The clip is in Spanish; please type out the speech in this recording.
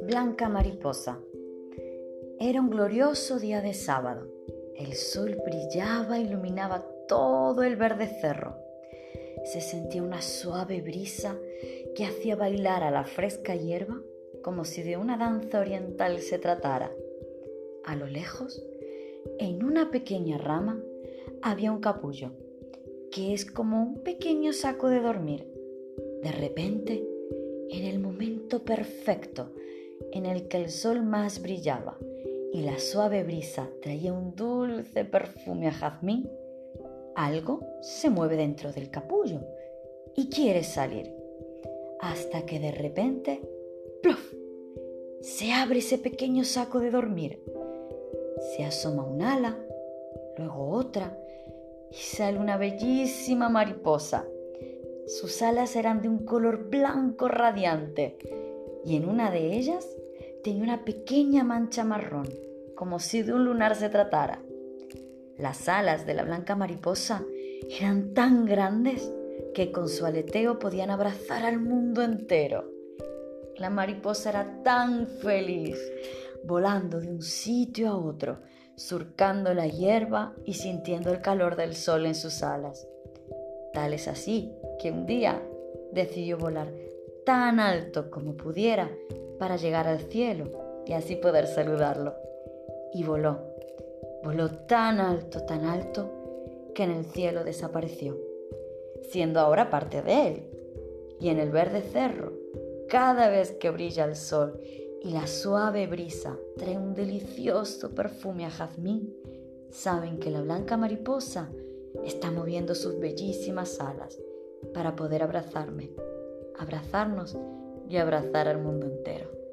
Blanca mariposa. Era un glorioso día de sábado. El sol brillaba iluminaba todo el verde cerro. Se sentía una suave brisa que hacía bailar a la fresca hierba como si de una danza oriental se tratara. A lo lejos, en una pequeña rama, había un capullo, que es como un pequeño saco de dormir. De repente, en el momento perfecto en el que el sol más brillaba y la suave brisa traía un dulce perfume a jazmín, algo se mueve dentro del capullo y quiere salir, hasta que de repente, ¡pluf! Se abre ese pequeño saco de dormir. Se asoma un ala, luego otra, y sale una bellísima mariposa. Sus alas eran de un color blanco radiante, y en una de ellas tenía una pequeña mancha marrón, como si de un lunar se tratara. Las alas de la blanca mariposa eran tan grandes que con su aleteo podían abrazar al mundo entero. La mariposa era tan feliz, volando de un sitio a otro, surcando la hierba y sintiendo el calor del sol en sus alas. Tal es así que un día decidió volar tan alto como pudiera para llegar al cielo y así poder saludarlo. Y voló, voló tan alto, tan alto, que en el cielo desapareció, siendo ahora parte de él. Y en el verde cerro cada vez que brilla el sol y la suave brisa trae un delicioso perfume a jazmín, saben que la blanca mariposa está moviendo sus bellísimas alas para poder abrazarme, abrazarnos y abrazar al mundo entero.